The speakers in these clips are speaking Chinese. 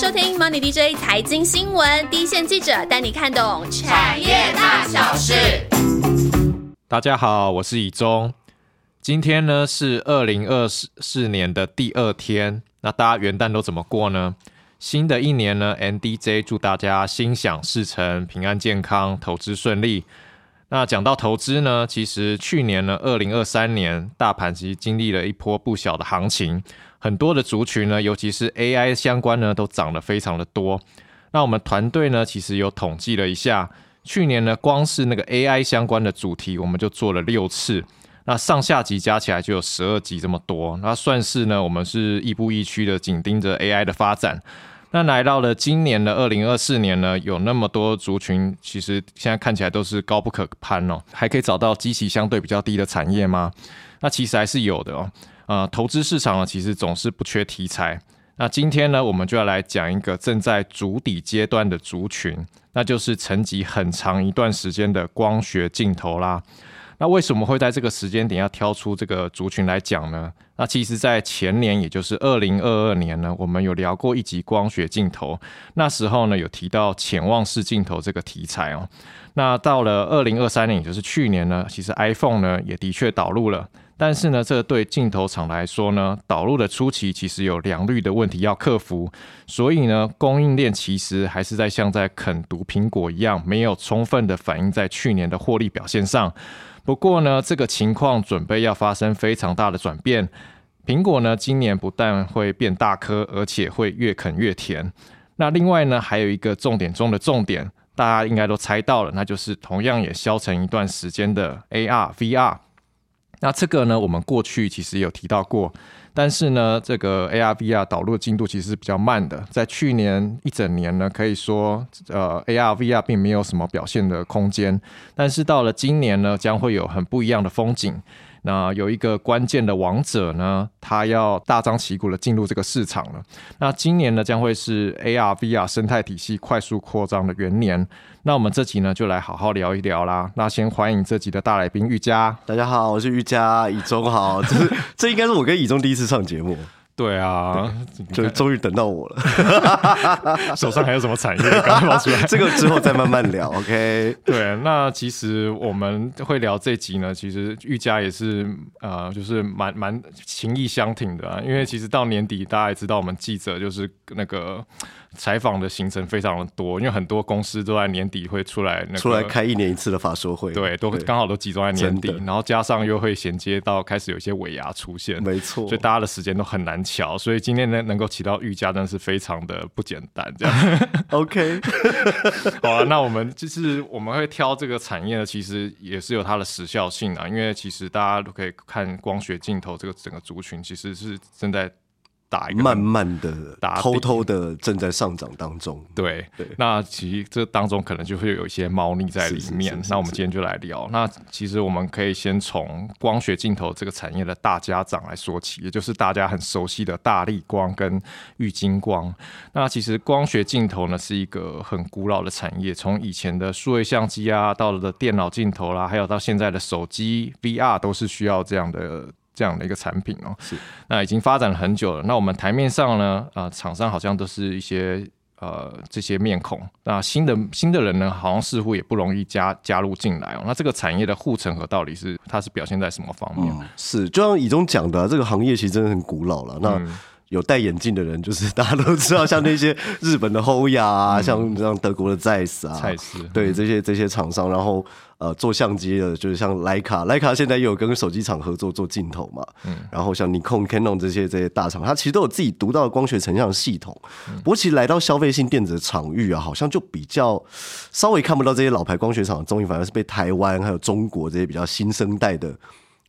收听 Money DJ 财经新闻，第一线记者带你看懂产业大小事。大家好，我是以中。今天呢是二零二四年的第二天，那大家元旦都怎么过呢？新的一年呢，NDJ 祝大家心想事成、平安健康、投资顺利。那讲到投资呢，其实去年呢，二零二三年大盘其实经历了一波不小的行情。很多的族群呢，尤其是 AI 相关呢，都涨得非常的多。那我们团队呢，其实有统计了一下，去年呢，光是那个 AI 相关的主题，我们就做了六次。那上下集加起来就有十二集这么多。那算是呢，我们是亦步亦趋的紧盯着 AI 的发展。那来到了今年的二零二四年呢，有那么多族群，其实现在看起来都是高不可攀哦。还可以找到基期相对比较低的产业吗？那其实还是有的哦。呃，投资市场呢，其实总是不缺题材。那今天呢，我们就要来讲一个正在筑底阶段的族群，那就是沉寂很长一段时间的光学镜头啦。那为什么会在这个时间点要挑出这个族群来讲呢？那其实，在前年，也就是二零二二年呢，我们有聊过一集光学镜头，那时候呢，有提到潜望式镜头这个题材哦。那到了二零二三年，也就是去年呢，其实 iPhone 呢也的确导入了。但是呢，这对镜头厂来说呢，导入的初期其实有良率的问题要克服，所以呢，供应链其实还是在像在啃毒苹果一样，没有充分的反映在去年的获利表现上。不过呢，这个情况准备要发生非常大的转变。苹果呢，今年不但会变大颗，而且会越啃越甜。那另外呢，还有一个重点中的重点，大家应该都猜到了，那就是同样也消沉一段时间的 AR、VR。那这个呢，我们过去其实有提到过，但是呢，这个 ARVR 导入的进度其实是比较慢的。在去年一整年呢，可以说，呃，ARVR 并没有什么表现的空间。但是到了今年呢，将会有很不一样的风景。那有一个关键的王者呢，他要大张旗鼓的进入这个市场了。那今年呢，将会是 ARVR 生态体系快速扩张的元年。那我们这集呢，就来好好聊一聊啦。那先欢迎这集的大来宾玉佳，大家好，我是玉佳，以中好，这是这应该是我跟以中第一次上节目。对啊，就终于等到我了。手上还有什么产业 刚冒出来？这个之后再慢慢聊。OK。对，那其实我们会聊这集呢，其实玉佳也是呃，就是蛮蛮情意相挺的，因为其实到年底大家也知道，我们记者就是那个。采访的行程非常的多，因为很多公司都在年底会出来，出来开一年一次的法说会，对，都刚好都集中在年底，然后加上又会衔接到开始有一些尾牙出现，没错，所以大家的时间都很难瞧，所以今天能能够起到预价，真的是非常的不简单。这样，OK，好啊，那我们就是我们会挑这个产业呢，其实也是有它的时效性啊，因为其实大家都可以看光学镜头这个整个族群，其实是正在。打一个慢慢的、偷偷的正在上涨当中。对对，那其实这当中可能就会有一些猫腻在里面。那我们今天就来聊。那其实我们可以先从光学镜头这个产业的大家长来说起，也就是大家很熟悉的大力光跟玉金光。那其实光学镜头呢是一个很古老的产业，从以前的数位相机啊，到了的电脑镜头啦，还有到现在的手机 VR 都是需要这样的。这样的一个产品哦，是那已经发展了很久了。那我们台面上呢，啊，厂商好像都是一些呃这些面孔。那新的新的人呢，好像似乎也不容易加加入进来哦。那这个产业的护城河到底是它是表现在什么方面？是就像以中讲的，这个行业其实真的很古老了。那有戴眼镜的人，就是大家都知道，像那些日本的欧亚啊，像像德国的 Zeiss 啊，蔡司，对这些这些厂商，然后呃做相机的，就是像徕卡，徕卡现在也有跟手机厂合作做镜头嘛，嗯，然后像尼康、Canon 这些这些大厂，它其实都有自己独到的光学成像系统。不过其实来到消费性电子的场域啊，好像就比较稍微看不到这些老牌光学厂的踪影，反而是被台湾还有中国这些比较新生代的。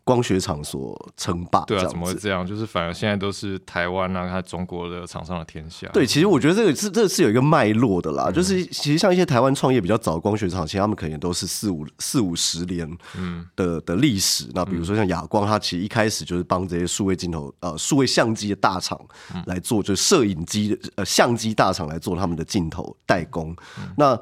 光学厂所称霸，对啊，怎么会这样？就是反而现在都是台湾啊，还中国的厂商的天下。对，其实我觉得这个是这是有一个脉络的啦。就是其实像一些台湾创业比较早光学厂，其实他们可能都是四五四五十年嗯的的历史。那比如说像亚光，它其实一开始就是帮这些数位镜头呃数位相机的大厂来做，就是摄影机呃相机大厂来做他们的镜头代工。那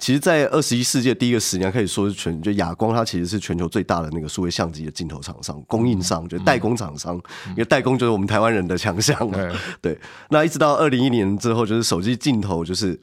其实，在二十一世纪第一个十年，可以说是全就亚光，它其实是全球最大的那个数位相机的镜头厂商、供应商，就代工厂商。因为代工就是我们台湾人的强项。对，那一直到二零一年之后，就是手机镜头就是。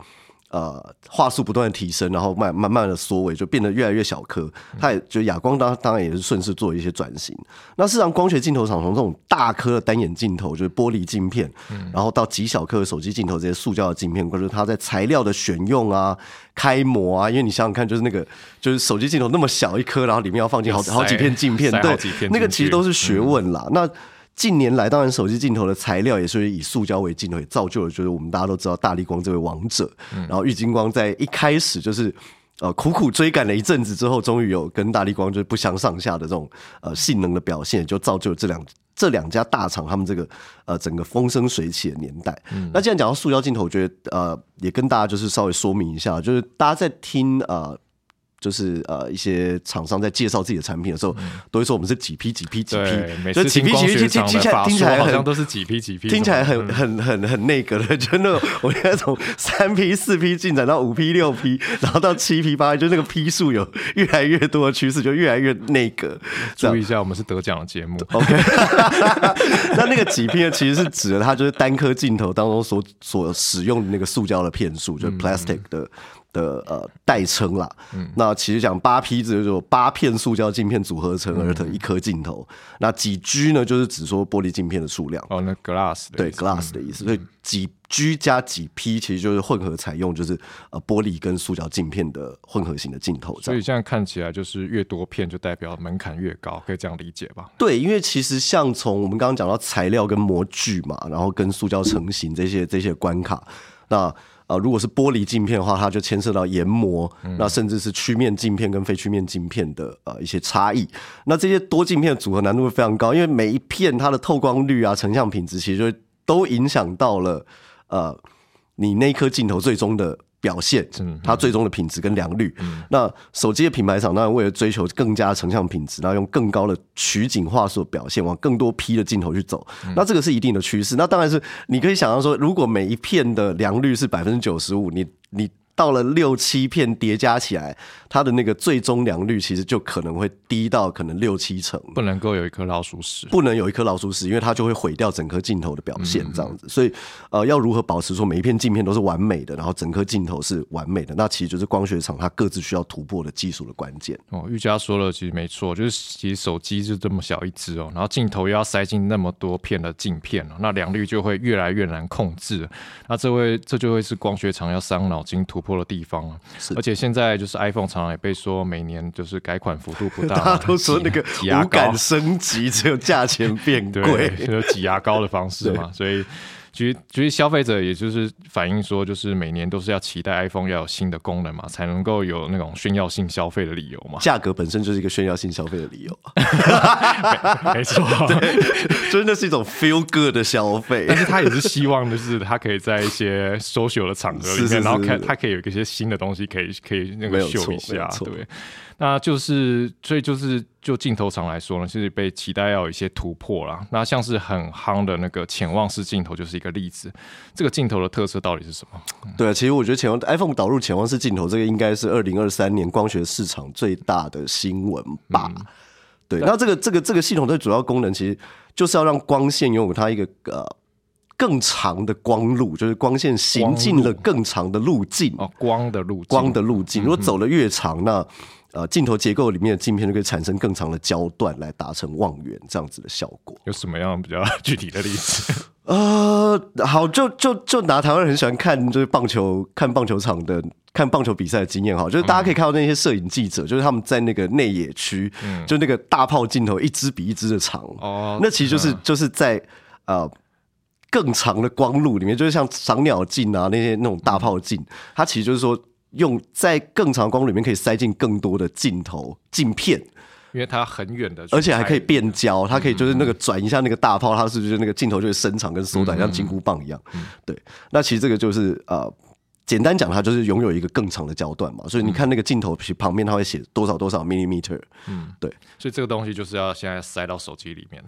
呃，话术不断的提升，然后慢慢慢的缩尾，就变得越来越小颗。它也就哑光当当然也是顺势做一些转型。那事实上，光学镜头厂从这种大颗的单眼镜头，就是玻璃镜片，然后到极小颗的手机镜头这些塑胶的镜片，或者它在材料的选用啊、开模啊，因为你想想看，就是那个就是手机镜头那么小一颗，然后里面要放进好好几片镜片，对，那个其实都是学问啦。那近年来，当然手机镜头的材料也是以塑胶为镜头，也造就了就是我们大家都知道大力光这位王者。然后玉金光在一开始就是呃苦苦追赶了一阵子之后，终于有跟大力光就是不相上下的这种呃性能的表现，就造就了这两这两家大厂他们这个呃整个风生水起的年代。那既然讲到塑胶镜头，我觉得呃也跟大家就是稍微说明一下，就是大家在听呃。就是呃，一些厂商在介绍自己的产品的时候，都会说我们是几批几批几批，就几批几批听听起来听起来好像都是几批几批，听起来很很很很那个的，就那种我现在从三批四批进展到五批六批，然后到七批八，就那个批数有越来越多的趋势，就越来越那个。注意一下，我们是得奖的节目。OK，那那个几批呢，其实是指的它就是单颗镜头当中所所使用的那个塑胶的片数，就是 plastic 的。的呃代称啦，那其实讲八批就是八片塑胶镜片组合成而成一颗镜头。那几 G 呢，就是指说玻璃镜片的数量。哦，那 glass 对 glass 的意思。所以几 G 加几 P 其实就是混合采用，就是呃玻璃跟塑胶镜片的混合型的镜头。所以这样看起来就是越多片就代表门槛越高，可以这样理解吧？对，因为其实像从我们刚刚讲到材料跟模具嘛，然后跟塑胶成型这些这些关卡，那。啊，如果是玻璃镜片的话，它就牵涉到研磨，那甚至是曲面镜片跟非曲面镜片的呃一些差异。那这些多镜片的组合难度会非常高，因为每一片它的透光率啊、成像品质，其实就都影响到了呃你那颗镜头最终的。表现，它最终的品质跟良率。那手机的品牌厂当然为了追求更加成像品质，然后用更高的取景画素表现，往更多 P 的镜头去走。那这个是一定的趋势。那当然是你可以想象说，如果每一片的良率是百分之九十五，你你。到了六七片叠加起来，它的那个最终良率其实就可能会低到可能六七成，不能够有一颗老鼠屎，不能有一颗老鼠屎，因为它就会毁掉整颗镜头的表现，这样子。所以，呃，要如何保持说每一片镜片都是完美的，然后整颗镜头是完美的，那其实就是光学厂它各自需要突破的技术的关键。哦，玉佳说了，其实没错，就是其实手机就这么小一只哦，然后镜头又要塞进那么多片的镜片哦，那良率就会越来越难控制。那这位这就会是光学厂要伤脑筋突破的地方啊。而且现在就是 iPhone 常常也被说每年就是改款幅度不大，大家都说那个无感 升级，只有价钱变贵，就挤牙膏的方式嘛，所以。其实，其实消费者也就是反映说，就是每年都是要期待 iPhone 要有新的功能嘛，才能够有那种炫耀性消费的理由嘛。价格本身就是一个炫耀性消费的理由，没错，真的是一种 feel good 的消费。但是他也是希望，就是他可以在一些 social 的场合里面，然后看他可以有一些新的东西，可以可以那个秀一下，对。那就是，所以就是就镜头厂来说呢，是被期待要有一些突破啦。那像是很夯的那个潜望式镜头就是一个例子。这个镜头的特色到底是什么？对啊，其实我觉得潜望 iPhone 导入潜望式镜头，这个应该是二零二三年光学市场最大的新闻吧。对，那这个这个这个系统的主要功能，其实就是要让光线拥有它一个呃更长的光路，就是光线行进了更长的路径哦，光的路光的路径，如果走的越长，那呃，镜头结构里面的镜片就可以产生更长的焦段，来达成望远这样子的效果。有什么样比较 具体的例子？呃，好，就就就拿台湾人很喜欢看就是棒球看棒球场的看棒球比赛的经验哈，就是大家可以看到那些摄影记者，就是他们在那个内野区，就那个大炮镜头一支比一支的长哦，那其实就是就是在呃更长的光路里面，就是像赏鸟镜啊那些那种大炮镜，它其实就是说。用在更长光里面可以塞进更多的镜头镜片，因为它很远的，而且还可以变焦，它可以就是那个转一下那个大炮，它是不是那个镜头就会伸长跟缩短，像金箍棒一样？对，那其实这个就是呃，简单讲，它就是拥有一个更长的焦段嘛。所以你看那个镜头旁边，它会写多少多少 millimeter。嗯，对，所以这个东西就是要现在塞到手机里面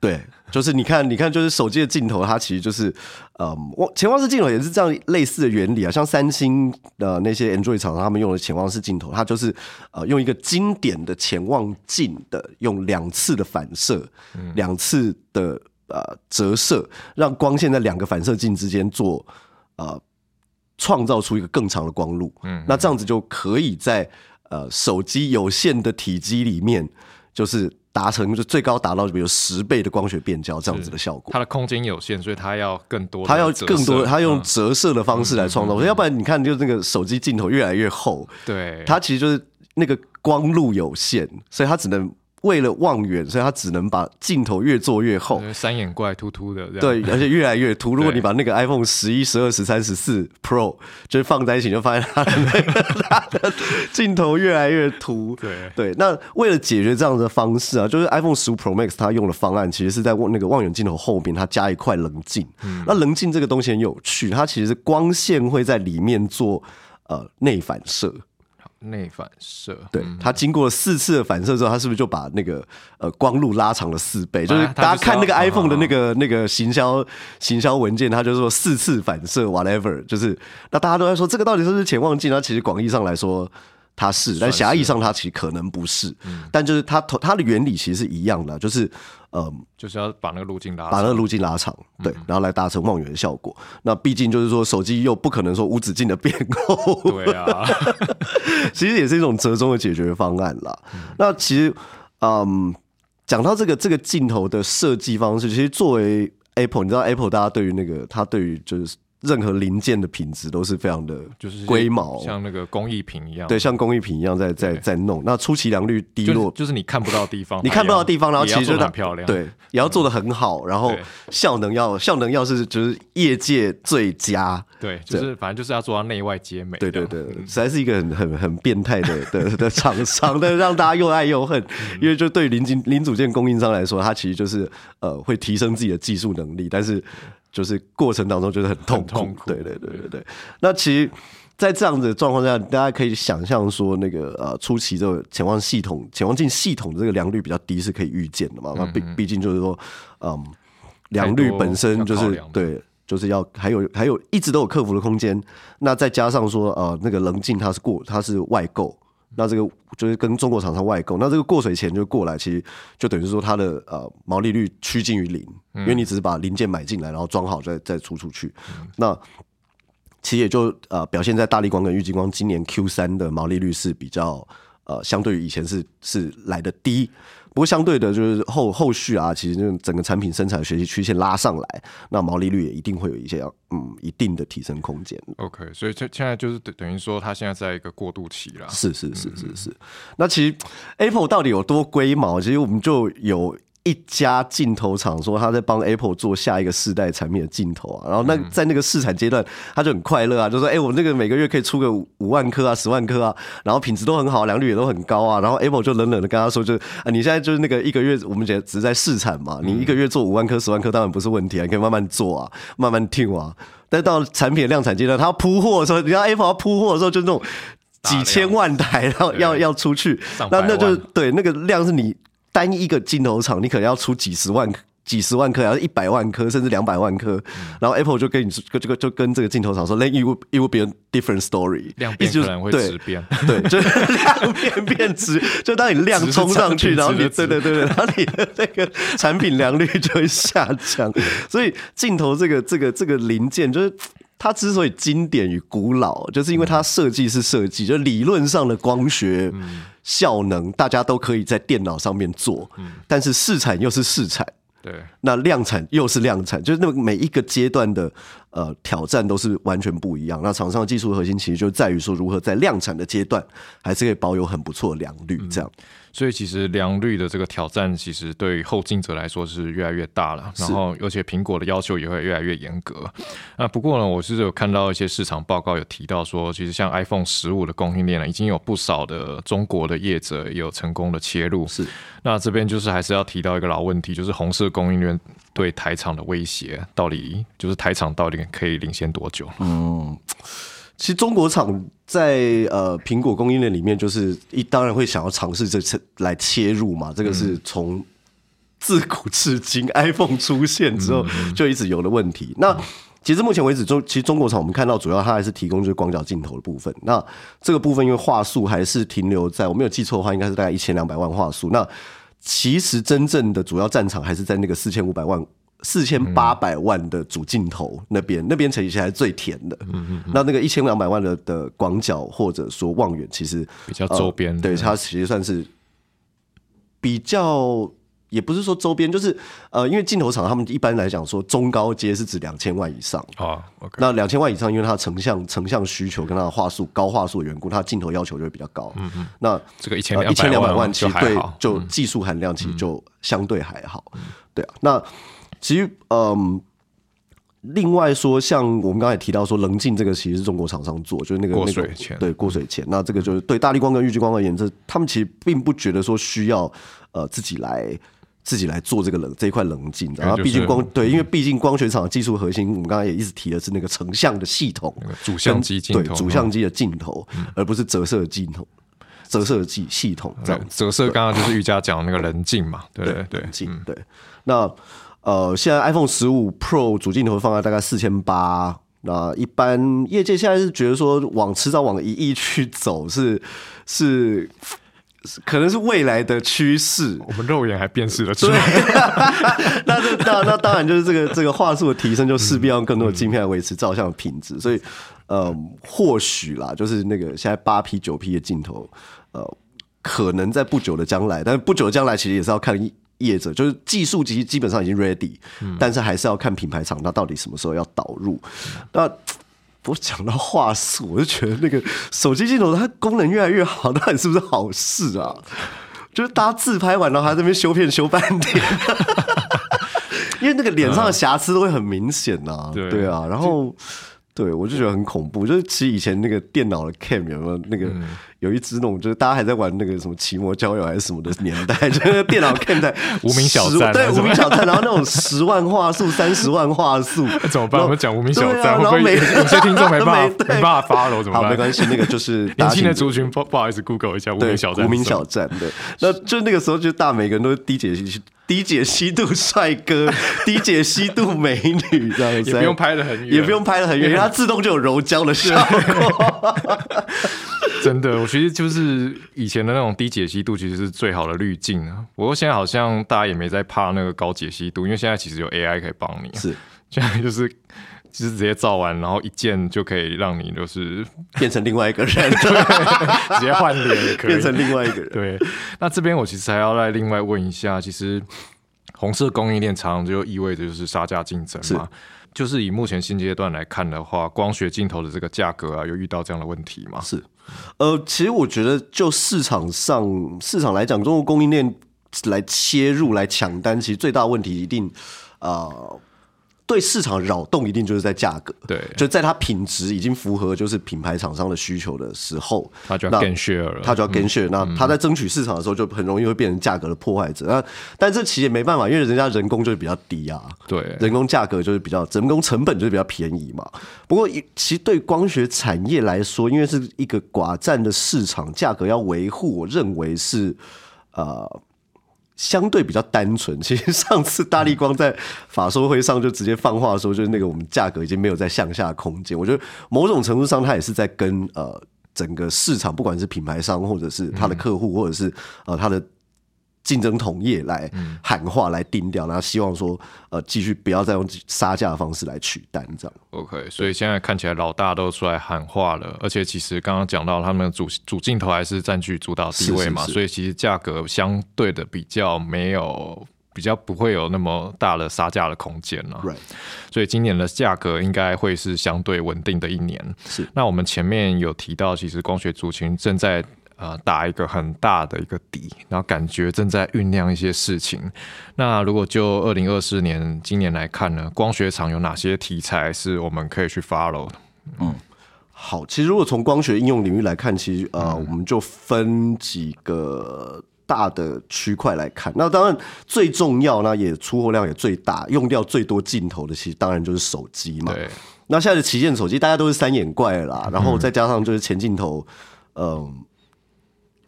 对，就是你看，你看，就是手机的镜头，它其实就是，呃，望潜望式镜头也是这样类似的原理啊。像三星的那些 Android 厂商，他们用的潜望式镜头，它就是呃用一个经典的潜望镜的，用两次的反射，两次的呃折射，让光线在两个反射镜之间做呃创造出一个更长的光路。嗯，那这样子就可以在呃手机有限的体积里面，就是。达成就最高达到比如十倍的光学变焦这样子的效果，它的空间有限，所以它要更多，它要更多，它用折射的方式来创造。嗯要不然你看，就那个手机镜头越来越厚，对，它其实就是那个光路有限，所以它只能为了望远，所以他只能把镜头越做越厚。三眼怪突突的，对，而且越来越突。如果你把那个 iPhone 十一、十二、十三、十四 Pro 就是放在一起，就发现它的那个它的镜头越来越凸。对对，那为了解决这样的方式啊，就是 iPhone 十五 Pro Max 它用的方案，其实是在望那个望远镜头后边它加一块棱镜。嗯那棱镜这个东西很有趣，它其实是光线会在里面做呃内反射。内反射，对，它经过四次的反射之后，它是不是就把那个呃光路拉长了四倍？就是大家看那个 iPhone 的那个那个行销行销文件，它就说四次反射 whatever，就是那大家都在说这个到底是不是潜望镜？那其实广义上来说。它是，但狭义上它其实可能不是，但就是它头它的原理其实是一样的，就是呃就是要把那个路径拉长，把那个路径拉长，对，然后来达成望远的效果。那毕竟就是说手机又不可能说无止境的变厚，对啊，其实也是一种折中的解决方案啦。那其实，嗯，讲到这个这个镜头的设计方式，其实作为 Apple，你知道 Apple 大家对于那个它对于就是任何零件的品质都是非常的就是龟毛，像那个工艺品一样，对，像工艺品一样在在在弄。那出其良率低就是落，就是你看不到的地方，你看不到的地方，然后其实就很漂亮，对，也要做的很好，然后效能要效能要是就是业界最佳。对，就是反正就是要做到内外皆美，对对对，实在是一个很很很变态的的的 厂商，但是让大家又爱又恨，因为就对零件零组件供应商来说，它其实就是呃会提升自己的技术能力，但是就是过程当中就是很痛苦。痛苦对对对对对。那其实，在这样子的状况下，大家可以想象说，那个呃初期这个潜望系统、潜望镜系统的这个良率比较低是可以预见的嘛？那毕毕竟就是说，嗯，良率本身就是对。就是要还有还有一直都有克服的空间，那再加上说呃那个棱镜它是过它是外购，那这个就是跟中国厂商外购，那这个过水钱就过来，其实就等于说它的呃毛利率趋近于零，因为你只是把零件买进来，然后装好再再出出去，那其实也就呃表现在大力光跟玉金光今年 Q 三的毛利率是比较呃相对于以前是是来的低。不过相对的，就是后后续啊，其实就是整个产品生产学习曲线拉上来，那毛利率也一定会有一些嗯一定的提升空间。OK，所以现现在就是等等于说，它现在在一个过渡期啦。是是是是是。那其实 Apple 到底有多龟毛？其实我们就有一家镜头厂说他在帮 Apple 做下一个世代产品的镜头啊，然后那在那个试产阶段，他就很快乐啊，就说：“哎、我那个每个月可以出个五五万颗啊，十万颗啊，然后品质都很好，良率也都很高啊。”然后 Apple 就冷冷的跟他说：“就啊，你现在就是那个一个月，我们只只是在试产嘛，你一个月做五万颗、十万颗当然不是问题啊，你可以慢慢做啊，慢慢听啊。”但到产品的量产阶段，他要铺货的时候，你知道 Apple 要铺货的时候，就那种几千万台，然后要要出去那那就对那个量是你单一个镜头厂，你可能要出几十万。几十万颗，还是一百万颗，甚至两百万颗，嗯然后 Apple 就跟你说，就就就跟这个镜头厂说，Then it would it would be a different story，量变可能会对质变，对，就 是量变变值，就当你量冲上去，然后你对对对对，然后你的那个产品良率就会下降。所以镜头这个这个这个零件，就是它之所以经典与古老，就是因为它设计是设计，就理论上的光学效能，大家都可以在电脑上面做，但是试产又是试产。对，那量产又是量产，就是那每一个阶段的呃挑战都是完全不一样。那厂商的技术核心其实就在于说，如何在量产的阶段还是可以保有很不错的良率，这样。所以其实良率的这个挑战，其实对于后进者来说是越来越大了。然后，而且苹果的要求也会越来越严格。那不过呢，我是有看到一些市场报告有提到说，其实像 iPhone 十五的供应链呢，已经有不少的中国的业者也有成功的切入。是，那这边就是还是要提到一个老问题，就是红色供应链对台厂的威胁，到底就是台厂到底可以领先多久？其实中国厂在呃苹果供应链里面，就是一当然会想要尝试这次来切入嘛，这个是从自古至今，iPhone 出现之后就一直有的问题。那其实目前为止，中其实中国厂我们看到主要它还是提供就是广角镜头的部分。那这个部分因为话术还是停留在我没有记错的话，应该是大概一千两百万话术。那其实真正的主要战场还是在那个四千五百万、四千八百万的主镜头那边，那边其实还是最甜的。嗯嗯那那个一千两百万的的广角或者说望远，其实比较周边呃对它其实算是比较。也不是说周边，就是呃，因为镜头厂他们一般来讲说中高阶是指两千万以上，啊，OK，那两千万以上，因为它成像成像需求跟它的话术高话术的缘故，它镜头要求就会比较高。嗯嗯，那这个一千一千两百万万其实对就技术含量其实就相对还好。对啊，那其实嗯。另外说，像我们刚才提到说，棱镜这个其实是中国厂商做，就是那个过那个水钱对过水钱。那这个就是对大力光跟玉激光而言，这他们其实并不觉得说需要呃自己来自己来做这个棱这一块棱镜，然后就是毕竟光对，因为毕竟光学厂的技术核心，我们刚才也一直提的是那个成像的系统，主相机镜对头，主相机的镜头，而不是折射镜头、折射系系统这样。折射，刚刚就是瑜伽讲的那个棱镜嘛，对对对，镜对。那呃，现在 iPhone 十五 Pro 主镜头放在大概四千八。那一般业界现在是觉得说，往迟早往一亿去走是是是可能是未来的趋势。我们肉眼还辨识得出来，那这那那当然就是这个这个话术的提升，就势必要用更多的镜片来维持照相的品质。所以，呃，或许啦，就是那个现在八 P 九 P 的镜头，呃，可能在不久的将来，但是不久的将来其实也是要看业者，就是技术基基本上已经 ready，、但是还是要看品牌厂它到底什么时候要导入。那 我讲到画素，我就觉得那个手机镜头它功能越来越好，到底是不是好事啊？就是大家自拍完，然后还在那边修片修半天，因为那个脸上的瑕疵都会很明显呐、对对啊，然后。对，我就觉得很恐怖。就是其实以前那个电脑的 cam 有没有那个、有一只那种，就是大家还在玩那个什么奇摩交友还是什么的年代，就是电脑 cam 在 无名小10对站啊无名小站，然后那种十万画素、三十万画素，怎么办？我们讲无名小站，会不会然后每有些听众没办法没对没办法怎么好，办？没关系，那个就是年轻的族群不不好意思，Google 一下无名小站，无名小站对，那就那个时候就大每个人都是低解析、低解析度帅哥、低解析度美女这样子，也不用拍的很远也不用拍的很远，它自动就有柔焦的效果。真的，我其实就是以前的那种低解析度，其实是最好的滤镜啊。不过现在好像大家也没在怕那个高解析度，因为现在其实有 AI 可以帮你，是现在就是就是直接照完，然后一键就可以让你就是 变成另外一个人，对直接换脸也可以变成另外一个人。对，那这边我其实还要再另外问一下，其实红色供应链常常就意味着就是杀价竞争嘛。就是以目前新阶段来看的话，光学镜头的这个价格啊，有遇到这样的问题吗？是，呃，其实我觉得就市场上市场来讲，中国供应链来切入来抢单，其实最大问题一定啊。对市场扰动一定就是在价格，对就在它品质已经符合就是品牌厂商的需求的时候，它就要那 gain share 了，它就要 gain share，、那它在争取市场的时候，就很容易会变成价格的破坏者。那但这其实也没办法，因为人家人工就是比较低啊，对人工价格就是比较人工成本就是比较便宜嘛。不过其实对光学产业来说，因为是一个寡占的市场，价格要维护，我认为是呃。相对比较单纯，其实上次大力光在法说会上就直接放话说，就是那个我们价格已经没有在向下空间。我觉得某种程度上，它也是在跟呃整个市场，不管是品牌商或者是他的客户，或者是呃他的竞争同业来喊话来定调，然后希望说呃继续不要再用杀价的方式来取单这样。OK，所以现在看起来老大都出来喊话了，而且其实刚刚讲到他们主主镜头还是占据主导地位嘛，是是是所以其实价格相对的比较没有。比较不会有那么大的杀价的空间了、所以今年的价格应该会是相对稳定的一年。是那我们前面有提到，其实光学族群正在呃打一个很大的一个底，然后感觉正在酝酿一些事情。那如果就二零二四年今年来看呢，光学厂有哪些题材是我们可以去 follow 的？好，其实如果从光学应用领域来看，其实呃，我们就分几个大的区块来看。那当然最重要，呢也出货量也最大，用掉最多镜头的，其实当然就是手机嘛。对，那现在的旗舰手机大家都是三眼怪了啦，然后再加上就是前镜头，嗯、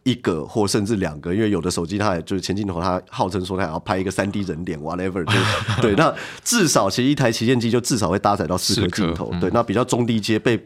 一个或甚至两个，因为有的手机它也就是前镜头，它号称说它要拍一个三 D 人脸，whatever，就对。那至少其实一台旗舰机就至少会搭载到四颗镜头，对。那比较中低阶被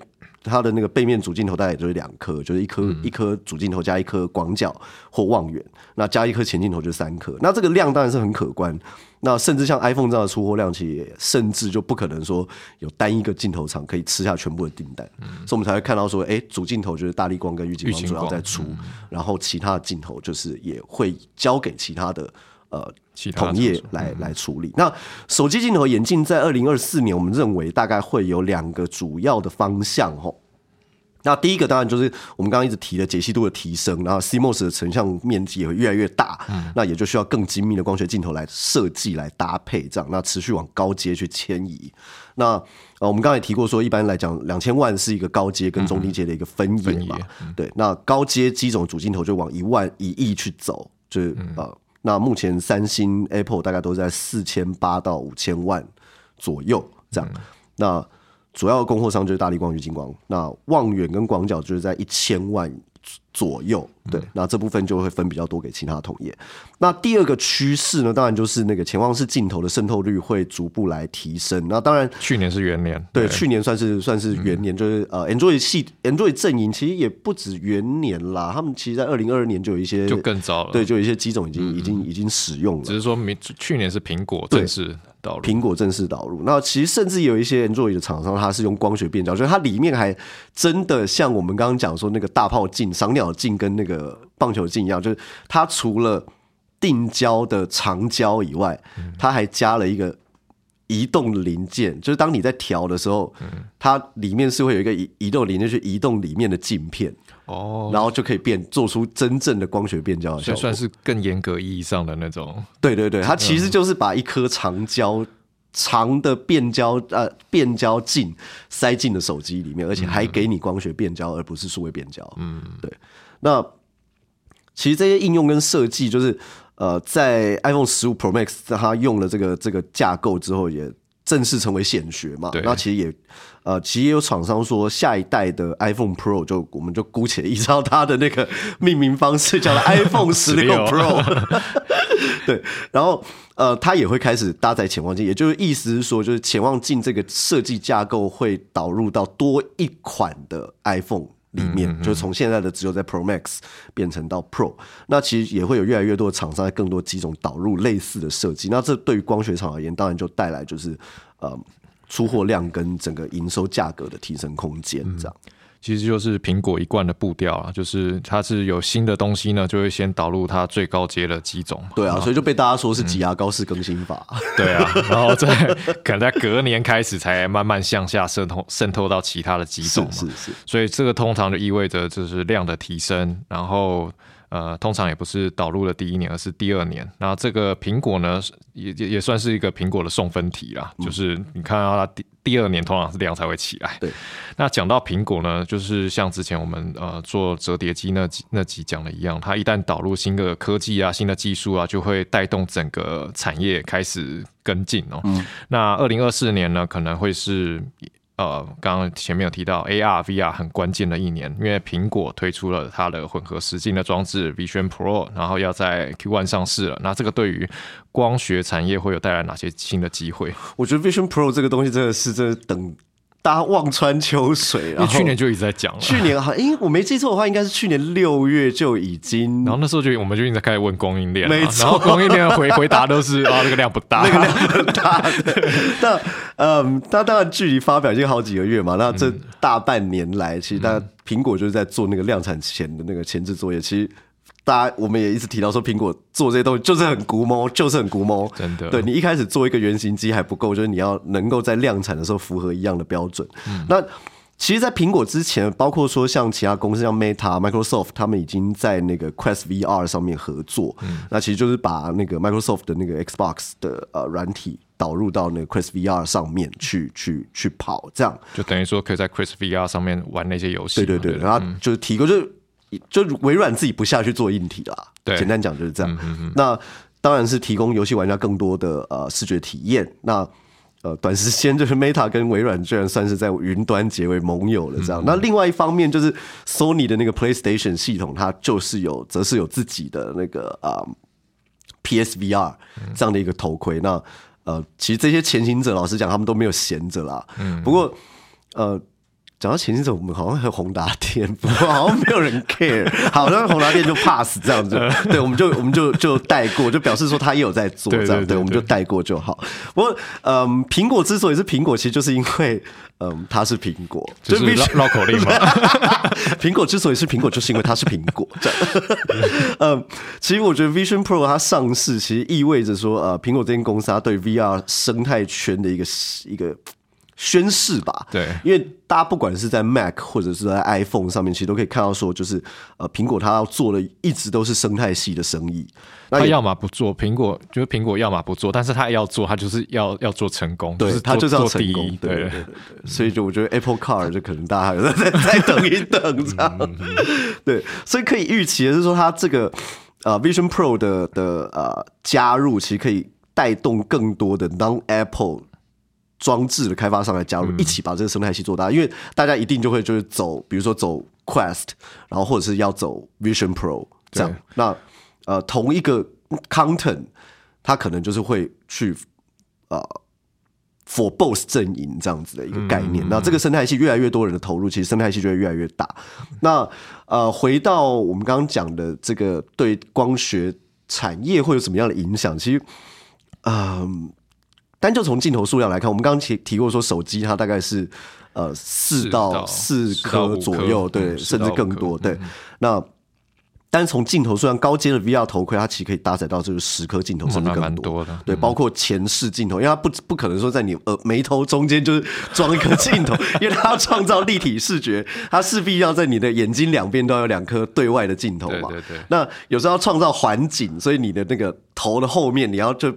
它的那个背面主镜头大概也就是两颗，就是一颗一颗主镜头加一颗广角或望远，那加一颗前镜头就三颗。那这个量当然是很可观。那甚至像 iPhone 这样的出货量，其实甚至就不可能说有单一个镜头厂可以吃下全部的订单，所以我们才会看到说，哎，主镜头就是大力光跟玉金光主要在出，然后其他的镜头就是也会交给其他的呃同业来来处理。那手机镜头眼镜在二零二四年，我们认为大概会有两个主要的方向，吼。那第一个当然就是我们刚刚一直提的解析度的提升，然后 CMOS 的成像面积也会越来越大，那也就需要更精密的光学镜头来设计来搭配，这样那持续往高阶去迁移。那呃，我们刚才提过说，一般来讲，两千万是一个高阶跟中低阶的一个分野嘛，对。那高阶机种主镜头就往一万一亿去走，就是呃，那目前三星、Apple 大概都在四千八到五千万左右这样，那。主要供货商就是大力光、与金光，那望远跟广角就是在一千万左右，对，那这部分就会分比较多给其他同业。那第二个趋势呢，当然就是那个潜望式镜头的渗透率会逐步来提升。那当然，去年是元年，对，去年算是算是元年，就是呃，Android 系 Android 阵营其实也不止元年啦，他们其实在二零二二年就有一些就更早了，对，就有一些机种已经已经已经使用了，只是说明去年是苹果正式。苹果正式导入，那其实甚至有一些 Android 的厂商，它是用光学变焦，就是它里面还真的像我们刚刚讲说那个大炮镜、赏鸟镜跟那个棒球镜一样，就是它除了定焦的长焦以外，它还加了一个移动零件，就是当你在调的时候，它里面是会有一个移移动零件去移动里面的镜片。哦，然后就可以变做出真正的光学变焦，就算是更严格意义上的那种。对对对，它其实就是把一颗长焦长的变焦呃变焦镜塞进了手机里面，而且还给你光学变焦，而不是数位变焦。嗯，对。那其实这些应用跟设计，就是呃，在 iPhone 十五 Pro Max 它用了这个这个架构之后，也正式成为显学嘛。那其实也。呃，其实也有厂商说，下一代的 iPhone Pro 就我们就姑且依照它的那个命名方式，叫做 iPhone 十六 Pro。对，然后呃，它也会开始搭载潜望镜，也就是意思是说，就是潜望镜这个设计架构会导入到多一款的 iPhone 里面，就是从现在的只有在 Pro Max 变成到 Pro。那其实也会有越来越多的厂商在更多机种导入类似的设计。那这对于光学厂而言，当然就带来就是呃。出货量跟整个营收价格的提升空间，这样其实就是苹果一贯的步调啊，就是它是有新的东西呢，就会先导入它最高阶的机种。对啊，所以就被大家说是挤牙膏式更新法。对啊，然后再 可能在隔年开始才慢慢向下渗透渗透到其他的机种是是是。所以这个通常就意味着就是量的提升，然后。呃，通常也不是导入的第一年，而是第二年。那这个苹果呢，也也也算是一个苹果的送分题啦。就是你看到它第第二年，通常是量才会起来。对。那讲到苹果呢，就是像之前我们呃做折叠机那几那几讲的一样，它一旦导入新的科技啊、新的技术啊，就会带动整个产业开始跟进哦。嗯。那二零二四年呢，可能会是。呃，刚刚前面有提到 AR、VR 很关键的一年，因为苹果推出了它的混合实境的装置 Vision Pro，然后要在 Q1 上市了。那这个对于光学产业会有带来哪些新的机会？我觉得 Vision Pro 这个东西真的是这等。大家望穿秋水，然后去年就一直在讲了。去年好，因、欸、为，我没记错的话，应该是去年六月就已经。然后那时候就我们就一直在开始问供应链，没错，供应链回回答都是 啊，那个量不大，那个量不大。那嗯，那当然距离发表已经好几个月嘛。那这大半年来，其实大家苹果就是在做那个量产前的那个前置作业，其实。大家我们也一直提到说，苹果做这些东西就是很古摸，就是很古摸。真的，对你一开始做一个原型机还不够，就是你要能够在量产的时候符合一样的标准。那其实，在苹果之前，包括说像其他公司，像 Meta、Microsoft，他们已经在那个 Quest VR 上面合作。嗯那其实就是把那个 Microsoft 的那个 Xbox 的呃软体导入到那个 Quest VR 上面去去去跑，这样就等于说可以在 Quest VR 上面玩那些游戏。对对对，然后就是提供就是。就微软自己不下去做硬体啦，简单讲就是这样。那当然是提供游戏玩家更多的呃视觉体验。那呃，短时间就是 Meta 跟微软居然算是在云端结为盟友了，这样。那另外一方面就是 Sony 的那个 PlayStation 系统，它就是有，则是有自己的那个啊 PSVR 这样的一个头盔。那呃，其实这些前行者，老实讲，他们都没有闲着啦。嗯。不过呃。讲到前行者，我们好像还有宏达电，不过好像没有人 care。好，像宏达电就 pass 这样子，对，我们就我们就就带过，就表示说他也有在做这样，对，我们就带过就好。不过，嗯，苹果之所以是苹果，其实就是因为，嗯，它是苹果，就是绕口令嘛。苹果之所以是苹果，就是因为它是苹果。这样，嗯，其实我觉得 Vision Pro 它上市，其实意味着说，呃，苹果这间公司它对 VR 生态圈的一个一个。宣誓吧，对，因为大家不管是在 Mac 或者是在 iPhone 上面，其实都可以看到说，就是呃，苹果它要做的一直都是生态系的生意。它要么不做，苹果就是苹果要么不做，但是它要做，它就是要要做成功，对，它就是要成功，对对对。所以就我觉得 Apple Car 就可能大家再再等一等这样，对，所以可以预期的是说，它这个呃 Vision Pro 的的呃加入，其实可以带动更多的 non Apple。装置的开发商来加入，一起把这个生态系做大，因为大家一定就会就是走，比如说走 Quest，然后或者是要走 Vision Pro 这样。那呃，同一个 content，它可能就是会去呃 for both 阵营这样子的一个概念。那这个生态系越来越多人的投入，其实生态系就会越来越大。那呃，回到我们刚刚讲的这个对光学产业会有什么样的影响？其实，嗯。单就从镜头数量来看，我们刚刚提提过说，手机它大概是呃四到四颗左右，对，甚至更多。对，那但是从镜头数量高阶的 VR 头盔，它其实可以搭载到这个十颗镜头，甚至更多的。对，包括前视镜头，因为它不不可能说在你呃眉头中间就是装一颗镜头，因为它要创造立体视觉，它势必要在你的眼睛两边都要有两颗对外的镜头嘛。对对。那有时候要创造环景，所以你的那个头的后面你要就。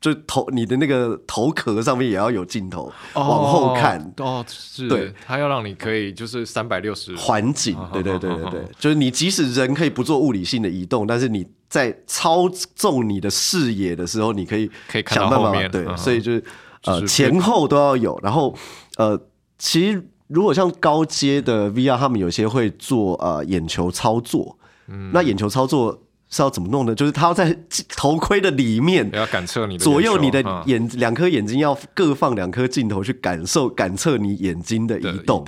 就头你的那个头壳上面也要有镜头往后看。哦，是，对，它要让你可以就是三百六十环景，对对对对对，就是你即使人可以不做物理性的移动，但是你在操纵你的视野的时候，你可以可以看到后面，对，所以就是呃前后都要有，然后呃其实如果像高阶的 VR，他们有些会做呃眼球操作，嗯，那眼球操作。是要怎么弄的？就是它要在头盔的里面，要感测你的左右你的眼两颗眼睛要各放两颗镜头去感受感测你眼睛的移动。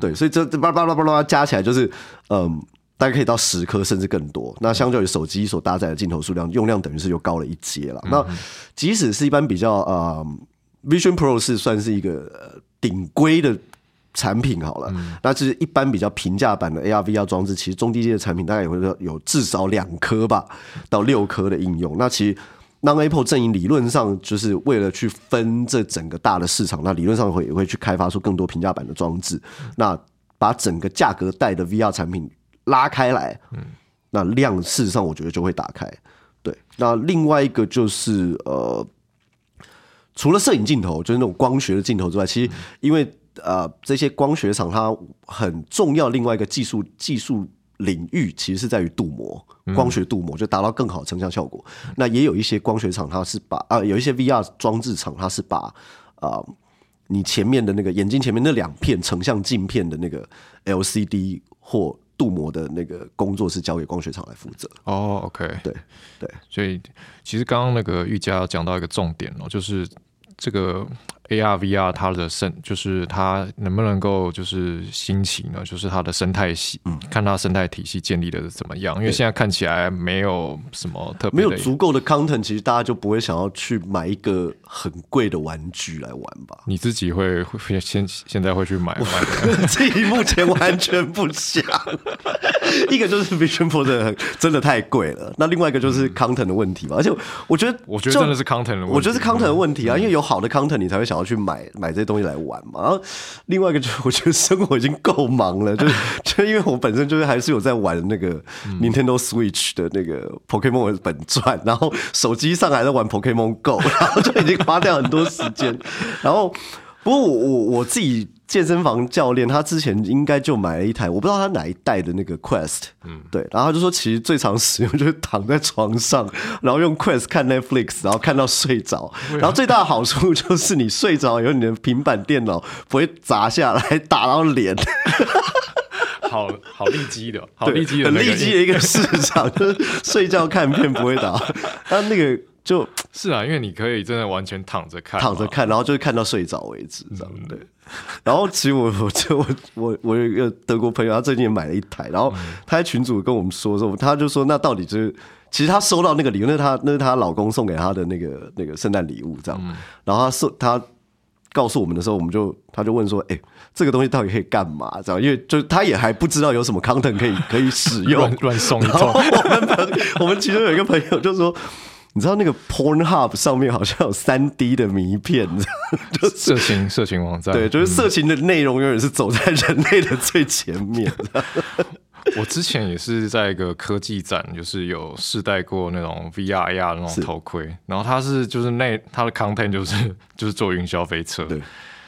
对，所以这巴拉巴拉巴拉加起来就是，嗯，大概可以到十颗甚至更多。那相较于手机所搭载的镜头数量，用量等于是又高了一阶了。那即使是一般比较呃，Vision Pro 是算是一个顶规的。产品好了，那其实一般比较平价版的 AR VR 装置，其实中低阶的产品大概也会有至少两颗吧，到六颗的应用。那其实让 Apple 阵营理论上就是为了去分这整个大的市场，那理论上会也会去开发出更多平价版的装置，那把整个价格带的 VR 产品拉开来，嗯，那量事实上我觉得就会打开。对，那另外一个就是呃，除了摄影镜头，就是那种光学的镜头之外，其实因为呃，这些光学厂它很重要，另外一个技术技术领域其实是在于镀膜，光学镀膜就达到更好的成像效果。那也有一些光学厂，它是把啊，有一些 VR 装置厂，它是把啊，你前面的那个眼睛前面那两片成像镜片的那个 LCD 或镀膜的那个工作是交给光学厂来负责。哦，OK，对对，所以其实刚刚那个玉佳讲到一个重点哦，就是这个。A R V R 它的生就是它能不能够就是兴起呢？就是它的生态系，嗯，看它生态体系建立的怎么样？因为现在看起来没有什么特别，没有足够的 content，其实大家就不会想要去买一个很贵的玩具来玩吧？你自己会会现现在会去买吗？自己目前完全不想。一个就是 Vision Pro 真的真的太贵了，那另外一个就是 content 的问题吧。而且我觉得，我觉得真的是 content 的问题，我觉得是 content 的问题啊，因为有好的 content，你才会想要。去买买这些东西来玩嘛，然后另外一个就是 我觉得生活已经够忙了，就是 就因为我本身就是还是有在玩那个 Nintendo Switch 的那个 Pokemon 本传，然后手机上还在玩 Pokemon Go，然后就已经花掉很多时间。然后不过我我我自己健身房教练，他之前应该就买了一台，我不知道他哪一代的那个 Quest，嗯，对，然后他就说，其实最常使用就是躺在床上，然后用 Quest 看 Netflix，然后看到睡着，然后最大的好处就是你睡着以后，你的平板电脑不会砸下来打到脸。好好利基的，好利基的，很利基的一个市场，就是睡觉看片不会打。他那个就是啊，因为你可以真的完全躺着看，躺着看，然后就是看到睡着为止，这样对。然后其实我我就我我我有一个德国朋友，他最近也买了一台，然后他在群组跟我们说说，他就说那到底就是，其实他收到那个礼物，那是他那是他老公送给他的那个那个圣诞礼物，这样。然后他送他。告诉我们的时候，我们就他就问说：“哎，这个东西到底可以干嘛？”这样？因为就他也还不知道有什么 content 可以可以使用，乱送一通。我们我们其中有一个朋友就说：“你知道那个 Pornhub 上面好像有三 D 的迷片，就色情色情网站，对，就是色情的内容永远是走在人类的最前面。”我之前也是在一个科技展，就是有试戴过那种 VR、AR 那种头盔，然后它是就是那它的 content 就是就是坐云霄飞车，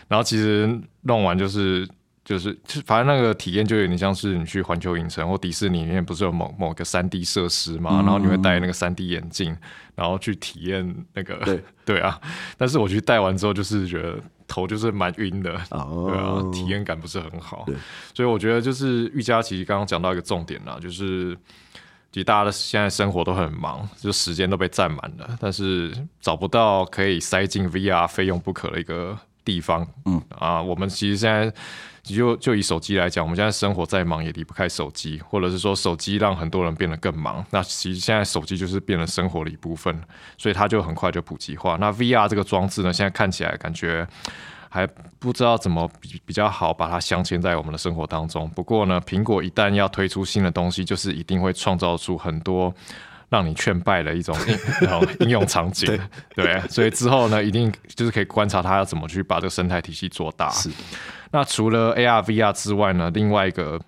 然后其实弄完就是就是反正那个体验就有点像是你去环球影城或迪士尼里面不是有某某个三 D 设施嘛，然后你会戴那个三 D 眼镜，然后去体验那个对 对啊，但是我去戴完之后就是觉得。头就是蛮晕的，对啊，体验感不是很好，所以我觉得就是瑜伽其实刚刚讲到一个重点啦，就是其实大家的现在生活都很忙，就时间都被占满了，但是找不到可以塞进 VR 费用不可的一个地方。嗯啊，我们其实现在就就以手机来讲，我们现在生活再忙也离不开手机，或者是说手机让很多人变得更忙。那其实现在手机就是变成生活的一部分，所以它就很快就普及化。那 VR 这个装置呢，现在看起来感觉。还不知道怎么比比较好把它镶嵌在我们的生活当中。不过呢，苹果一旦要推出新的东西，就是一定会创造出很多让你劝败的一种 应应用场景。对，所以之后呢，一定就是可以观察它要怎么去把这个生态体系做大。是。那除了 AR、VR 之外呢，另外一个。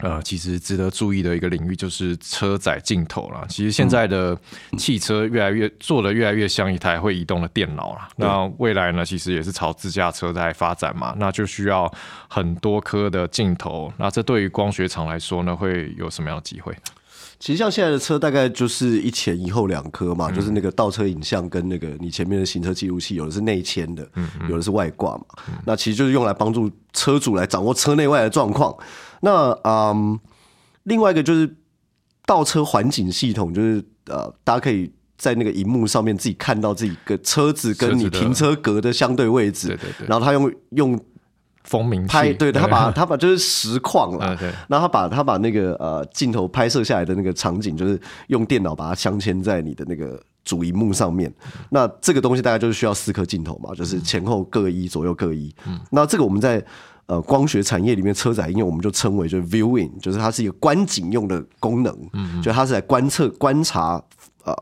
呃，其实值得注意的一个领域就是车载镜头啦。其实现在的汽车越来越做的越来越像一台会移动的电脑啦。那未来呢，其实也是朝自驾车在发展嘛。那就需要很多颗的镜头。那这对于光学厂来说呢，会有什么样的机会？其实像现在的车，大概就是一前一后两颗嘛，就是那个倒车影像跟那个你前面的行车记录器，有的是内嵌的，有的是外挂嘛。那其实就是用来帮助车主来掌握车内外的状况。那嗯，另外一个就是倒车环景系统，就是呃，大家可以在那个荧幕上面自己看到自己个车子跟你停车格的相对位置，对对对。然后他用用风鸣拍，对他把他把就是实况了，然后他把他把那个呃镜头拍摄下来的那个场景，就是用电脑把它镶嵌在你的那个主荧幕上面。那这个东西大概就是需要四颗镜头嘛，就是前后各一，左右各一。嗯，那这个我们在。呃，光学产业里面车载应用，我们就称为就是 viewing，就是它是一个观景用的功能，嗯，就它是来观测、观察呃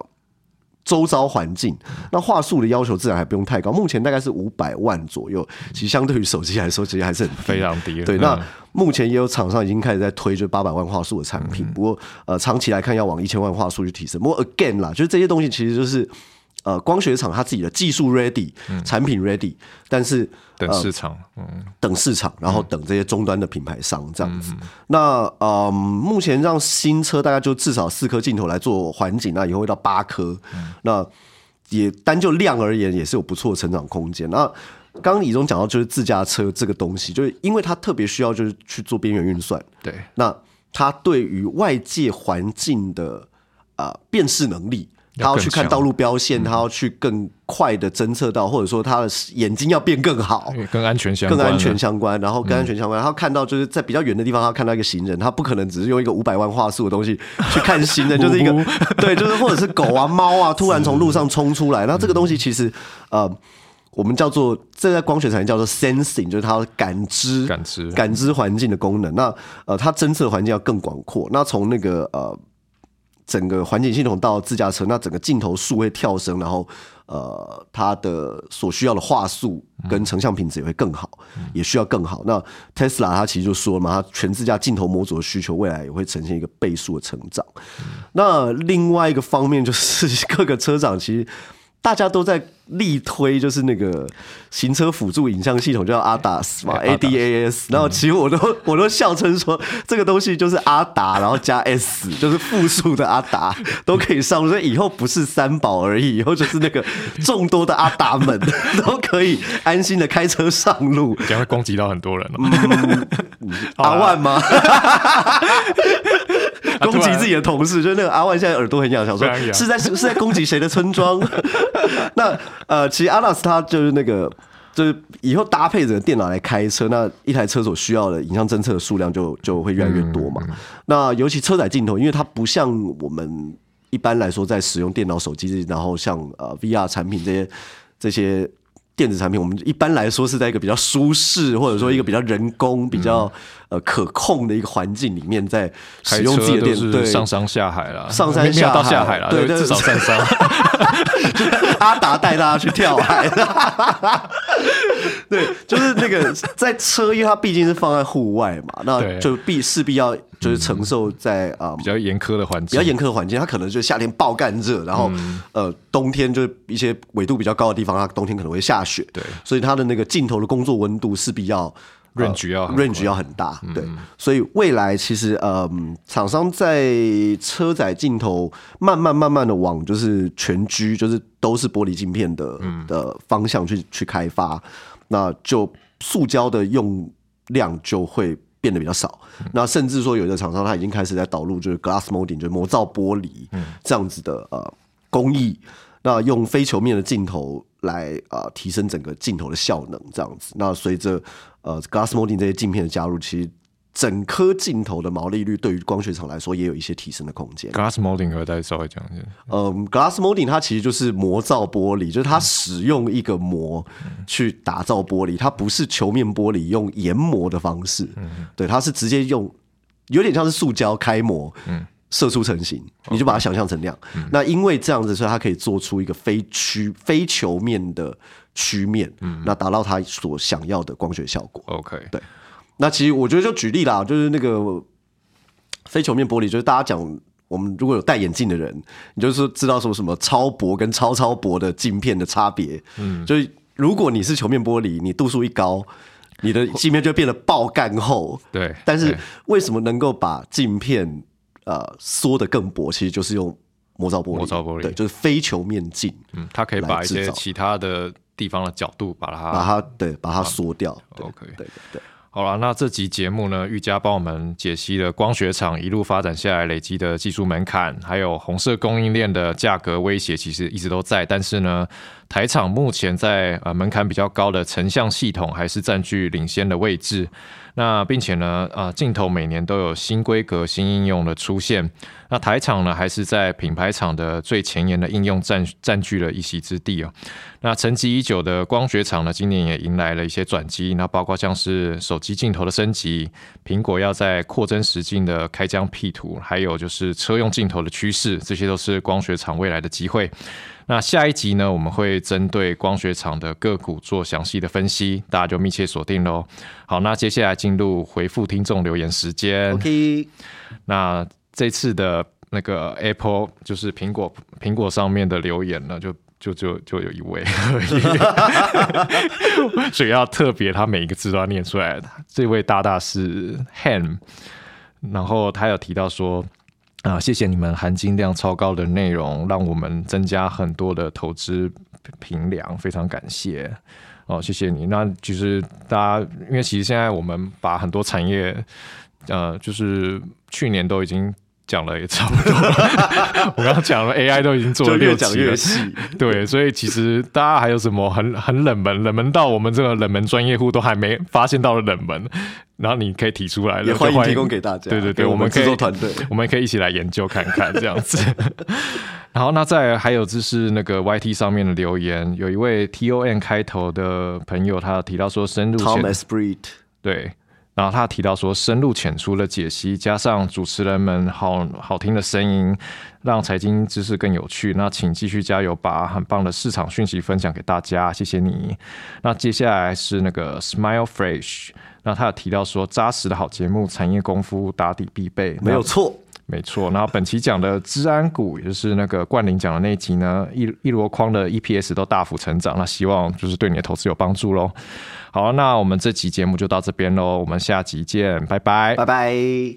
周遭环境。那话术的要求自然还不用太高，目前大概是五百万左右，其实相对于手机来说，其实还是很非常低。对，那目前也有厂商已经开始在推就八百万话术的产品，不过呃，长期来看要往一千万话术去提升。不过 again 啦，就是这些东西其实就是。呃，光学厂它自己的技术 ready，产品 ready，但是等市场，嗯，等市场，然后等这些终端的品牌商这样子。那呃，目前让新车大概就至少四颗镜头来做环境，那以后会到八颗。那也单就量而言，也是有不错的成长空间。那刚刚李总讲到，就是自驾车这个东西，就是因为它特别需要就是去做边缘运算，对，那它对于外界环境的啊辨识能力。他要去看道路标线，他要去更快的侦测到，或者说他的眼睛要变更好，跟安全相更安全相关，然后跟安全相关，他看到就是在比较远的地方，他看到一个行人，他不可能只是用一个五百万画素的东西去看行人，就是一个 对，就是或者是狗啊、猫啊 突然从路上冲出来，那这个东西其实呃，我们叫做这在光学产业叫做 sensing，就是它感知、感知、感知环境的功能。那呃，它侦测环境要更广阔。那从那个呃。整个环境系统到自驾车，那整个镜头数会跳升，然后呃，它的所需要的画素跟成像品质也会更好，也需要更好。那 Tesla 它其实就说了嘛，它全自驾镜头模组的需求未来也会呈现一个倍数的成长。那另外一个方面就是各个车厂其实。大家都在力推，就是那个行车辅助影像系统叫 ADAS 嘛哎，ADAS。然后其实我都 我都笑称说，这个东西就是阿达，然后加 S，就是复数的阿达 都可以上路。所以以后不是三宝而已，以后就是那个众多的阿达们 都可以安心的开车上路。这样会攻击到很多人哦。阿万吗？攻击自己的同事，就是那个阿万现在耳朵很痒，想说是在是在攻击谁的村庄？那呃，其实阿拉斯他就是那个。就是以后搭配着电脑来开车，那一台车所需要的影像侦测的数量就就会越来越多嘛。那尤其车载镜头，因为它不像我们一般来说在使用电脑、手机，然后像呃 VR 产品这些这些电子产品，我们一般来说是在一个比较舒适，或者说一个比较人工、比较呃可控的一个环境里面，在使用自己的电子上山下海了，上山没没有到下海下海啦，对对至少上山。阿达带大家去跳海，对，就是那个在车，因为它毕竟是放在户外嘛，那就必势必要就是承受在啊、比较严苛的环境，比较严苛的环境，它可能就夏天爆干热，然后、嗯呃冬天就一些纬度比较高的地方，它冬天可能会下雪，对所以它的那个镜头的工作温度势必要。range 要很 range 要很大，对，所以未来其实嗯，厂商在车载镜头慢慢慢慢的往就是全居，就是都是玻璃镜片的、的方向去去开发，那就塑胶的用量就会变得比较少。那甚至说有的厂商他已经开始在导入就是 glass molding，就是磨造玻璃这样子的呃工艺。那用非球面的镜头来呃提升整个镜头的效能，这样子。那随着呃 glass molding 这些镜片的加入，其实整颗镜头的毛利率对于光学厂来说也有一些提升的空间。glass molding 可以再稍微讲一下。嗯，glass molding 它其实就是模造玻璃，就是它使用一个膜去打造玻璃，它不是球面玻璃用研磨的方式，对，它是直接用有点像是塑胶开模，射出成型，你就把它想象成那样。那因为这样子，所以它可以做出一个非曲非球面的曲面，嗯那达到它所想要的光学效果。OK，对那其实我觉得就举例啦，就是那个非球面玻璃，就是大家讲，我们如果有戴眼镜的人，你就是知道说什么超薄跟超超薄的镜片的差别。嗯，就是如果你是球面玻璃，你度数一高，你的镜片就变得爆干厚。对，但是为什么能够把镜片呃缩得更薄？其实就是用磨造玻璃，磨造玻璃对，就是非球面镜，嗯，它可以把一些其他的地方的角度把它把它对把它缩掉。对 OK 对对对。好了，那这集节目呢，玉佳帮我们解析了光学厂一路发展下来累积的技术门槛，还有红色供应链的价格威胁，其实一直都在。但是呢，台厂目前在呃门槛比较高的成像系统还是占据领先的位置。那并且呢，呃，镜头每年都有新规格、新应用的出现。那台厂呢，还是在品牌厂的最前沿的应用占占据了一席之地哦。那沉寂已久的光学厂呢，今年也迎来了一些转机。那包括像是手机镜头的升级，苹果要在扩增实境的开疆辟土，还有就是车用镜头的趋势，这些都是光学厂未来的机会。那下一集呢，我们会针对光学厂的个股做详细的分析，大家就密切锁定喽。好，那接下来进入回复听众留言时间。OK，那这次的那个 Apple 就是苹果苹果上面的留言呢，就就就就有一位而已，所以要特别，他每一个字都要念出来。这位大大是 Ham，然后他有提到说。啊，谢谢你们含金量超高的内容，让我们增加很多的投资评量，非常感谢。哦，谢谢你。那其实大家，因为其实现在我们把很多产业，呃，就是去年都已经讲了也差不多了。我刚刚讲了 AI 都已经做了六期了，越细。对，所以其实大家还有什么很很冷门，冷门到我们这个冷门专业户都还没发现到的冷门，然后你可以提出来也欢迎提供给大家。对对对，我们可以制作团队。我们可以一起来研究看看这样子。然后那再来还有就是那个 YT 上面的留言，有一位 TON 开头的朋友，他有提到说深入 Tom 浅 Esprit，对，然后他提到说深入浅出的解析，加上主持人们好好听的声音，让财经知识更有趣。那请继续加油，把很棒的市场讯息分享给大家，谢谢你。那接下来是那个 Smile Fresh，那他有提到说扎实的好节目，产业功夫打底必备，没有错。没错。然后本期讲的治安股，也就是那个冠霖讲的那一集呢，一一箩筐的 EPS 都大幅成长，那希望就是对你的投资有帮助喽。好，那我们这期节目就到这边喽，我们下集见，拜拜，拜拜。